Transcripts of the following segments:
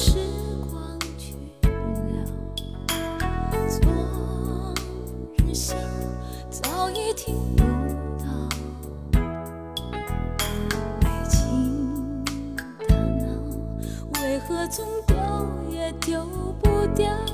时光去了，昨日心早已听不到，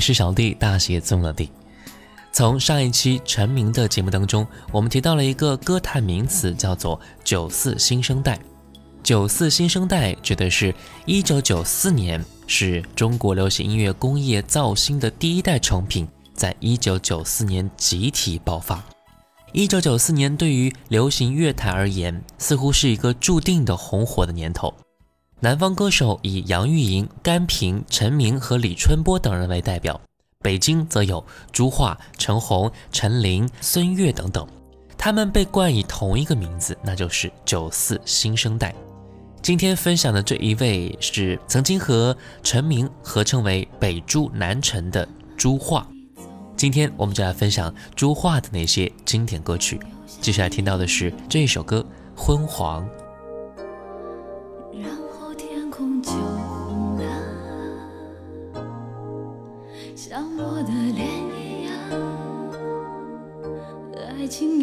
是小弟，大写字母的弟。从上一期成名的节目当中，我们提到了一个歌坛名词，叫做“九四新生代”。九四新生代指的是一九九四年是中国流行音乐工业造星的第一代成品，在一九九四年集体爆发。一九九四年对于流行乐坛而言，似乎是一个注定的红火的年头。南方歌手以杨钰莹、甘萍、陈明和李春波等人为代表，北京则有朱桦、陈红、陈琳、孙悦等等，他们被冠以同一个名字，那就是九四新生代。今天分享的这一位是曾经和陈明合称为“北朱南陈”的朱桦。今天我们就来分享朱桦的那些经典歌曲。接下来听到的是这一首歌《昏黄》。天空就红了，像我的脸一样。爱情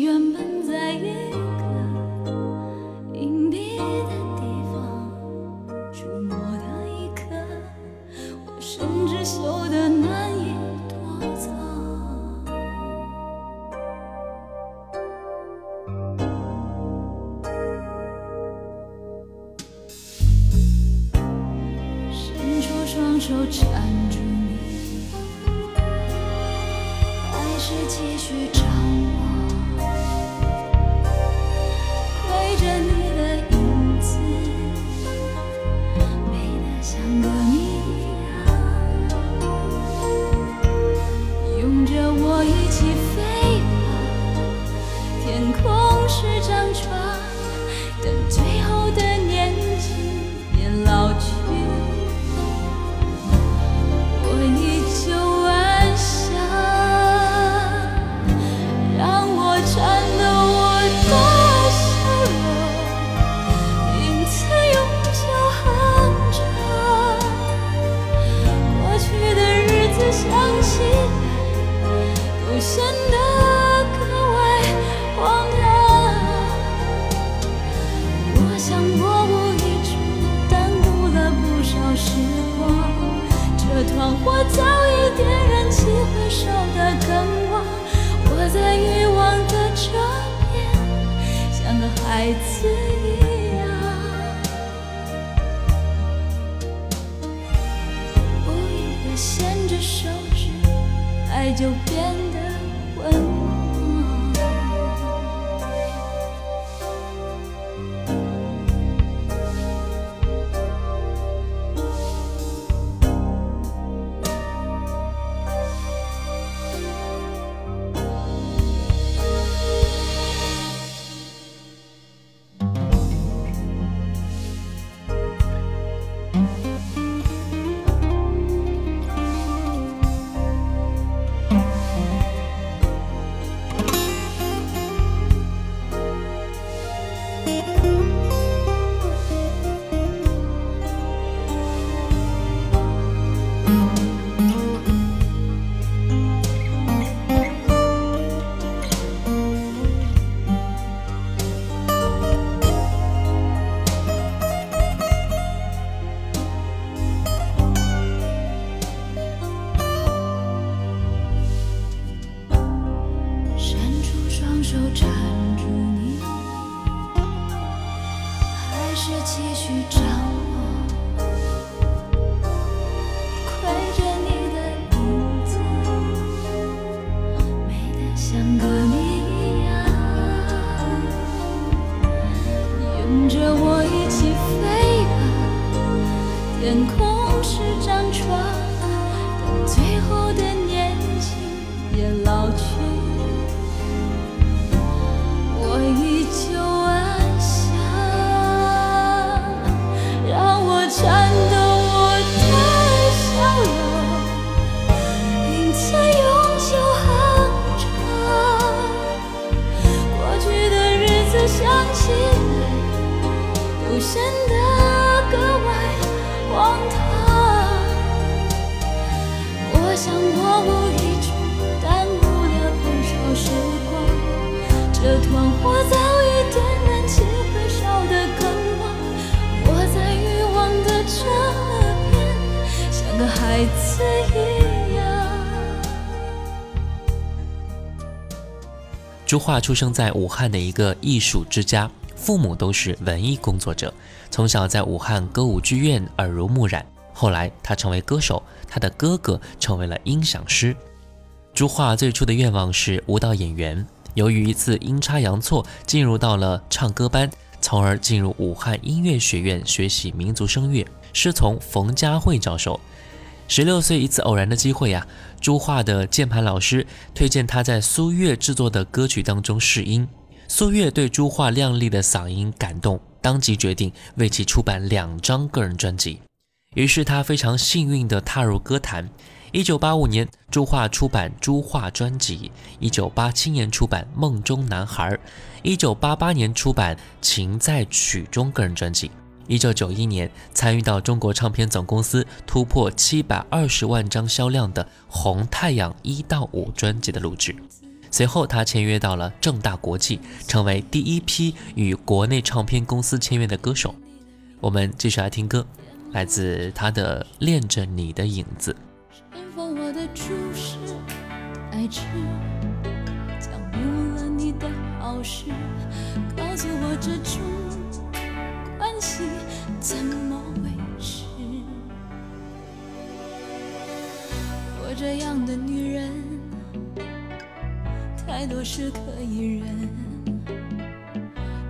都这团火早已点燃起回烧的根网，我在欲望的这，像个孩子一样。朱桦出生在武汉的一个艺术之家，父母都是文艺工作者，从小在武汉歌舞剧院耳濡目染。后来他成为歌手，他的哥哥成为了音响师。朱桦最初的愿望是舞蹈演员，由于一次阴差阳错进入到了唱歌班，从而进入武汉音乐学院学习民族声乐，师从冯佳慧教授。十六岁一次偶然的机会呀、朱桦的键盘老师推荐他在苏越制作的歌曲当中试音，苏月对朱桦亮丽的嗓音感动，当即决定为其出版两张个人专辑。于是他非常幸运地踏入歌坛。一九八五年，朱桦出版《朱桦专辑》；一九八七年出版《梦中男孩》；一九八八年出版《情在曲中》个人专辑；一九九一年参与到中国唱片总公司突破七百二十万张销量的《红太阳》一到五专辑的录制。随后，他签约到了正大国际，成为第一批与国内唱片公司签约的歌手。我们继续来听歌。来自他的《恋着你的影子》。注视，爱痴，讲明了你的好事，告诉我这种关系怎么维持？我这样的女人，太多事可以忍，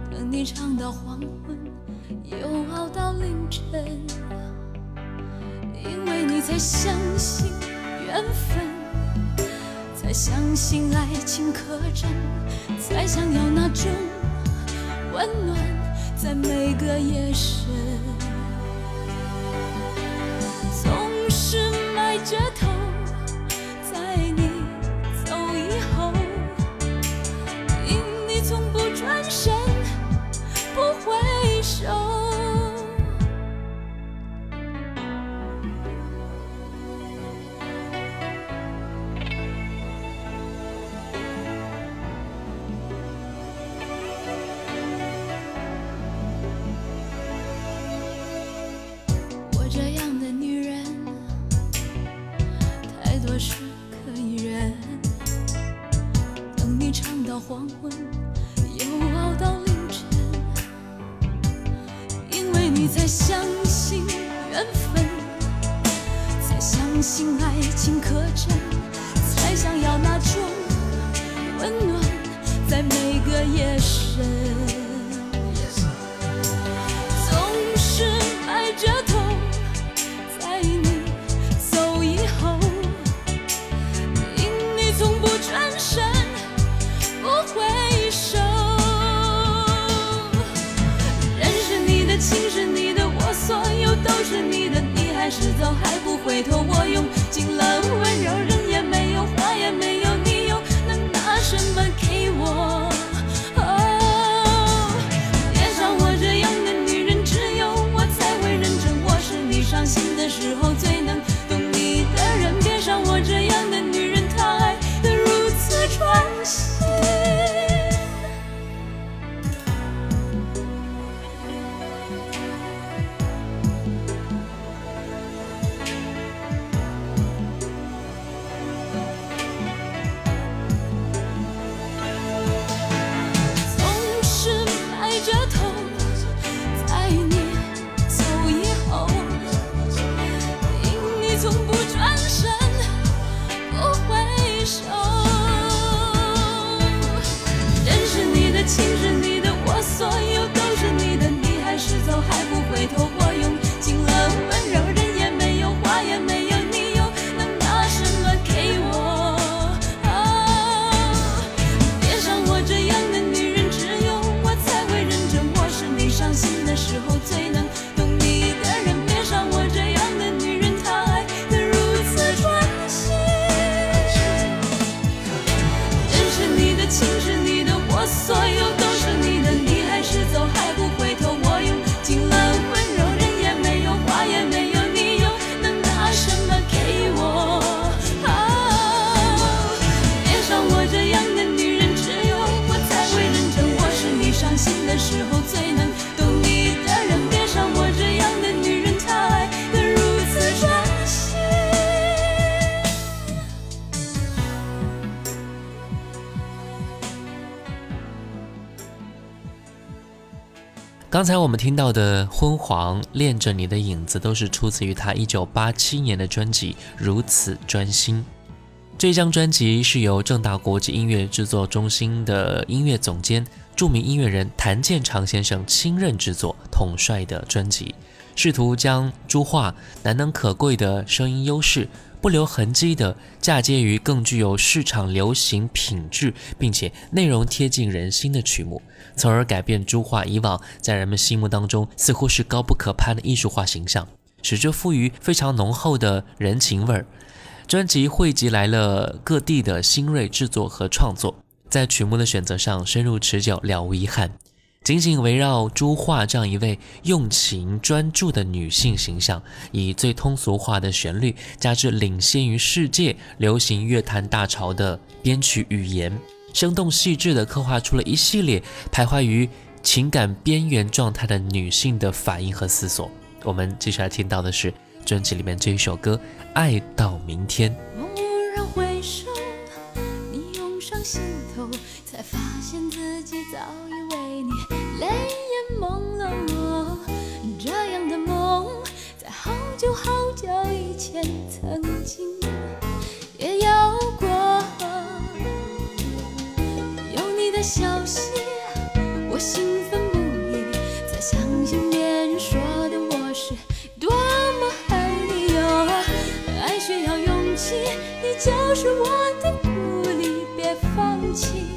等你唱到黄昏，又熬到凌晨。因为你才相信缘分，才相信爱情可真，才想要那种温暖在每个夜深。我是可以忍，等你唱到黄昏，又熬到凌晨，因为你才相信缘分。才相信爱情可真。时走还不回头我用刚才我们听到的《昏黄》《恋着你的影子》都是出自于他1987年的专辑《如此专心》。这张专辑是由正大国际音乐制作中心的音乐总监、著名音乐人谭健常先生亲任制作、统帅的专辑。试图将朱桦难能可贵的声音优势不留痕迹地嫁接于更具有市场流行品质，并且内容贴近人心的曲目，从而改变珠画以往在人们心目当中似乎是高不可攀的艺术化形象，使之赋予非常浓厚的人情味儿。专辑汇集来了各地的新锐制作和创作，在曲目的选择上深入持久，了无遗憾。紧紧围绕朱桦这样一位用情专注的女性形象，以最通俗化的旋律，加之领先于世界流行乐坛大潮的编曲语言，生动细致地刻画出了一系列徘徊于情感边缘状态的女性的反应和思索。我们接下来听到的是。专辑里面这一首歌《爱到明天》。蓦然回首，你涌上心头，才发现自己早都是我的鼓励，别放弃。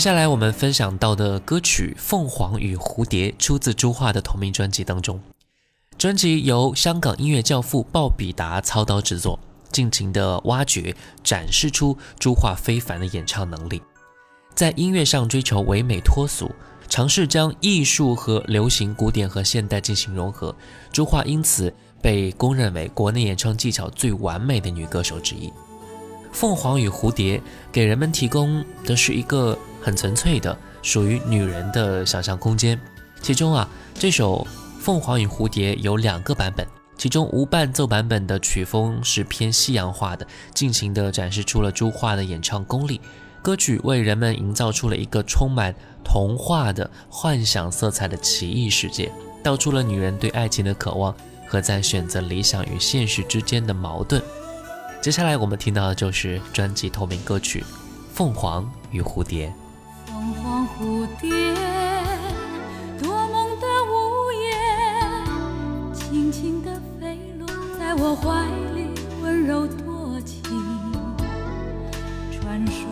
接下来我们分享到的歌曲《凤凰与蝴蝶》出自朱桦的同名专辑当中。专辑由香港音乐教父鲍比达操刀制作，尽情的挖掘、展示出朱桦非凡的演唱能力。在音乐上追求唯美脱俗，尝试将艺术和流行、古典和现代进行融合。朱桦因此被公认为国内演唱技巧最完美的女歌手之一。凤凰与蝴蝶给人们提供的是一个很纯粹的属于女人的想象空间。其中啊，这首《凤凰与蝴蝶》有两个版本，其中无伴奏版本的曲风是偏西洋化的，尽情地展示出了朱桦的演唱功力。歌曲为人们营造出了一个充满童话的幻想色彩的奇异世界，道出了女人对爱情的渴望和在选择理想与现实之间的矛盾。接下来我们听到的就是专辑同名歌曲《凤凰与蝴蝶》。蝴蝶，多梦的午夜，轻轻地飞落在我怀里，温柔多情。传说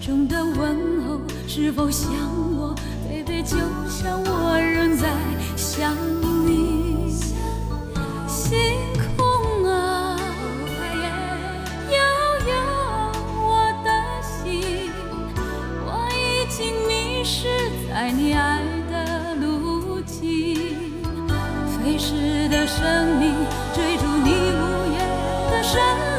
中的问候，是否像我，baby，就像我仍在想你。星生命追逐你无言的身影，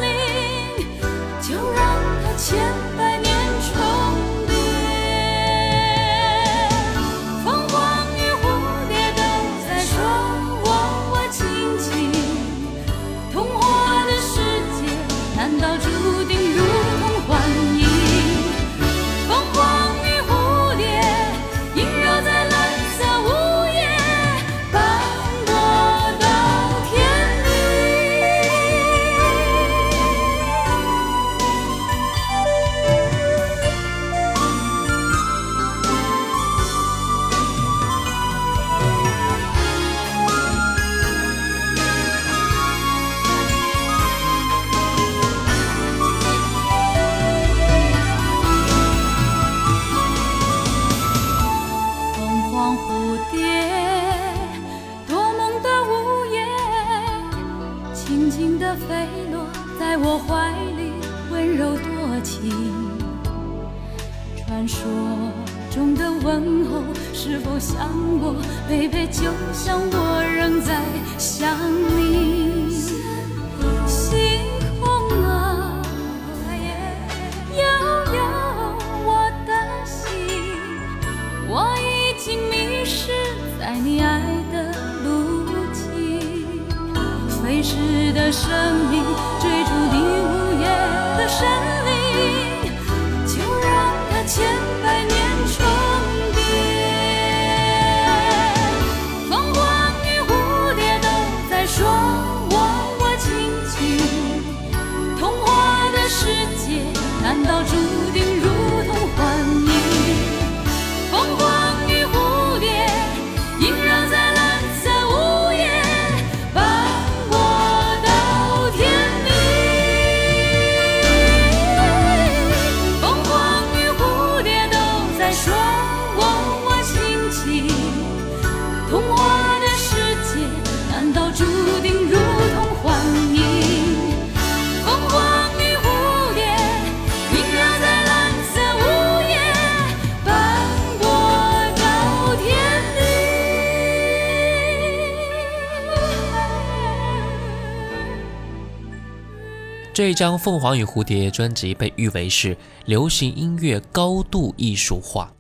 这一张《凤凰与蝴蝶》专辑被誉为是流行音乐高度艺术化。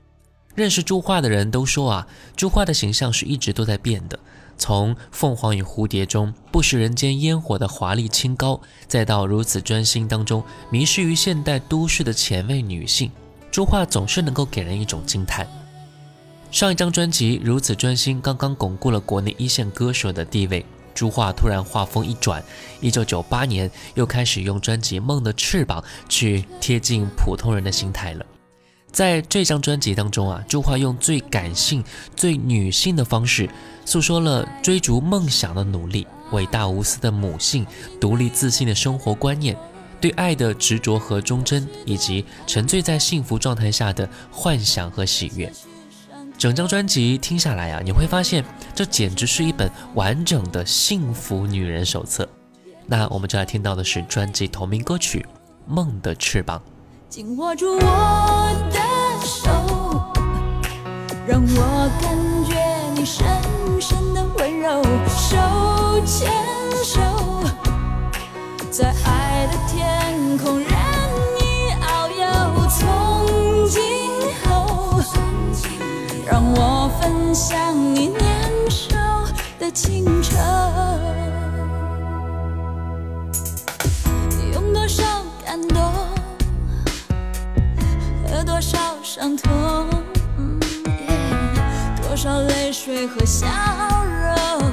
认识朱桦的人都说啊，朱桦的形象是一直都在变的。从《凤凰与蝴蝶》中不食人间烟火的华丽清高，再到如此专心当中迷失于现代都市的前卫女性，朱桦总是能够给人一种惊叹。上一张专辑如此专心，刚刚巩固了国内一线歌手的地位。朱桦突然画风一转，一九九八年又开始用专辑《梦的翅膀》去贴近普通人的心态了。在这张专辑当中啊，朱桦用最感性、最女性的方式，诉说了追逐梦想的努力、伟大无私的母性、独立自信的生活观念。对爱的执着和忠贞，以及沉醉在幸福状态下的幻想和喜悦。整张专辑听下来啊，你会发现这简直是一本完整的幸福女人手册。那我们就来听到的是专辑同名歌曲《梦的翅膀》。紧握住我的手，让我感觉你深深的温柔，手牵手，在爱的天空让我分享你年少的清澈，用多少感动。和多少伤痛，多少泪水和笑容，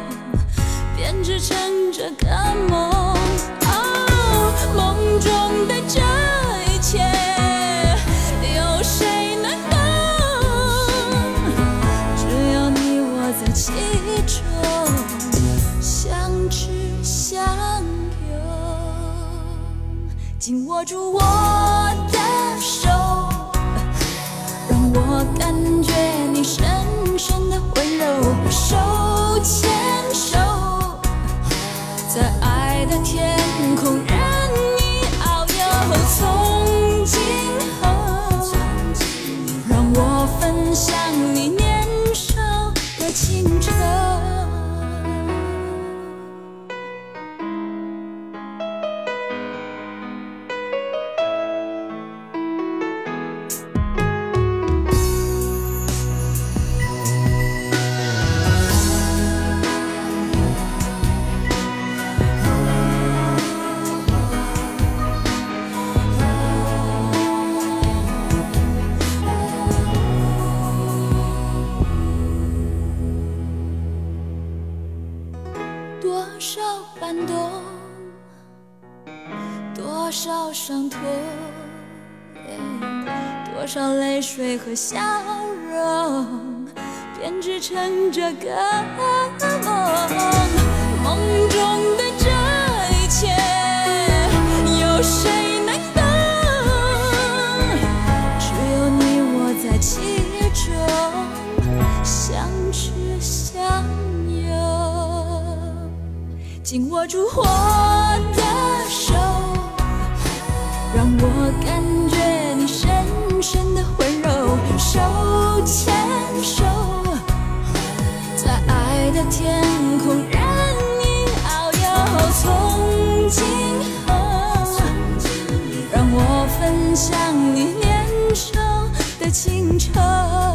编织成这个梦。哦，梦中的紧握住我。紧握住我的手，让我感觉你深深的温柔，手牵手，在爱的天空任意遨游。从今后，让我分享你年少的清愁。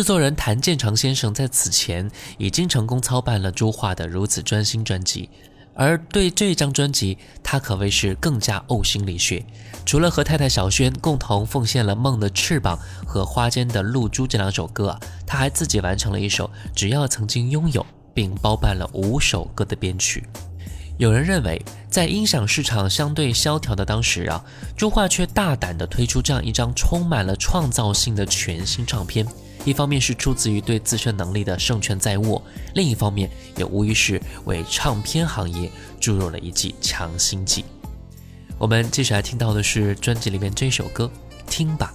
制作人谭健常先生在此前已经成功操办了朱桦的《如此专心》专辑，而对这张专辑，他可谓是更加呕心沥血。除了和太太小轩共同奉献了《梦的翅膀》和《花间的露珠》这两首歌，他还自己完成了一首《只要曾经拥有》，并包办了五首歌的编曲。有人认为，在音响市场相对萧条的当时啊，朱桦却大胆地推出这样一张充满了创造性的全新唱片。一方面是出自于对自身能力的胜券在握，另一方面也无疑是为唱片行业注入了一剂强心剂。我们接下来听到的是专辑里面这首歌，听吧。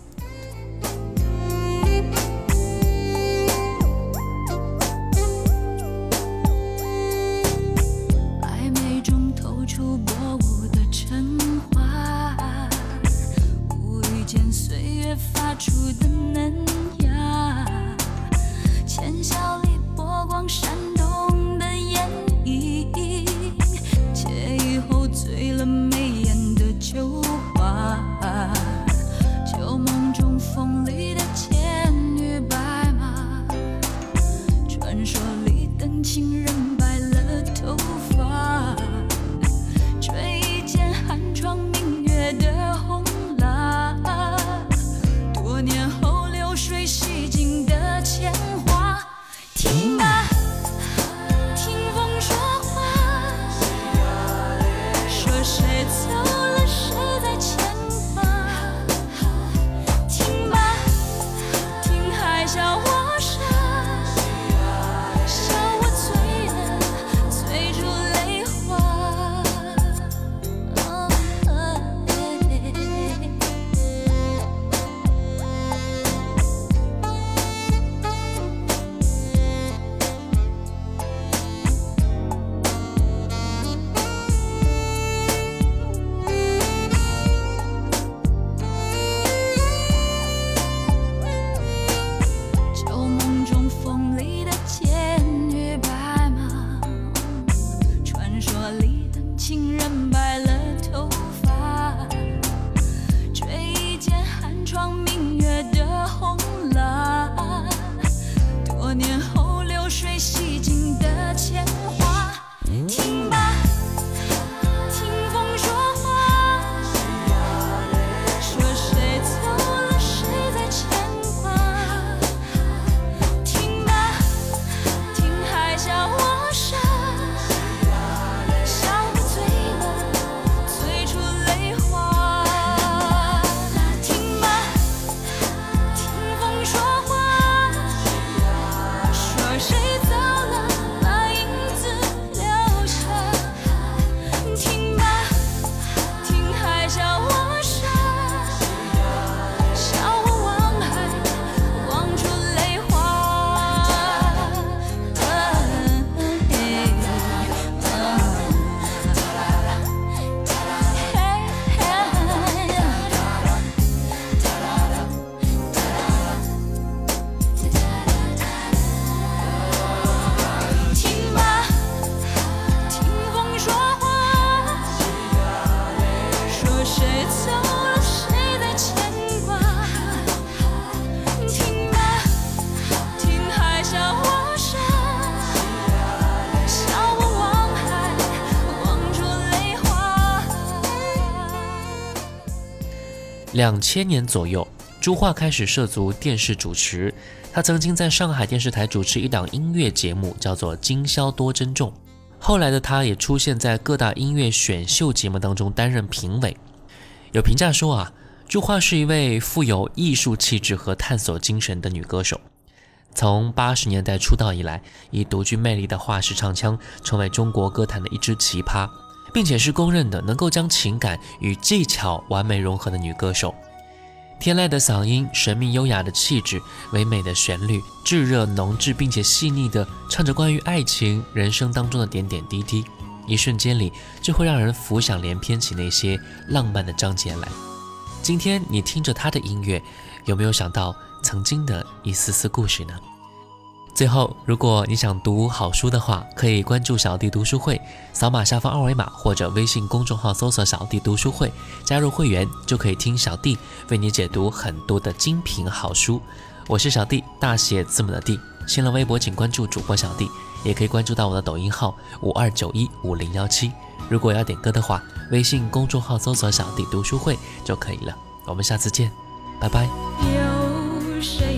两千年左右，朱桦开始涉足电视主持。他曾经在上海电视台主持一档音乐节目，叫做《今宵多珍重》。后来的他也出现在各大音乐选秀节目当中担任评委。有评价说啊，朱桦是一位富有艺术气质和探索精神的女歌手。从八十年代出道以来，以独具魅力的画式唱腔，成为中国歌坛的一支奇葩，并且是公认的能够将情感与技巧完美融合的女歌手。天籁的嗓音，神秘优雅的气质，唯美的旋律，炙热浓挚并且细腻的唱着关于爱情、人生当中的点点滴滴，一瞬间里就会让人浮想联翩起那些浪漫的章节来。今天你听着他的音乐，有没有想到曾经的一丝丝故事呢？最后，如果你想读好书的话，可以关注小弟读书会，扫码下方二维码或者微信公众号搜索“小弟读书会”，加入会员就可以听小弟为你解读很多的精品好书。我是小弟，大写字母的弟。新浪微博请关注主播小弟，也可以关注到我的抖音号五二九一五零幺七。如果要点歌的话，微信公众号搜索“小弟读书会”就可以了。我们下次见，拜拜。有谁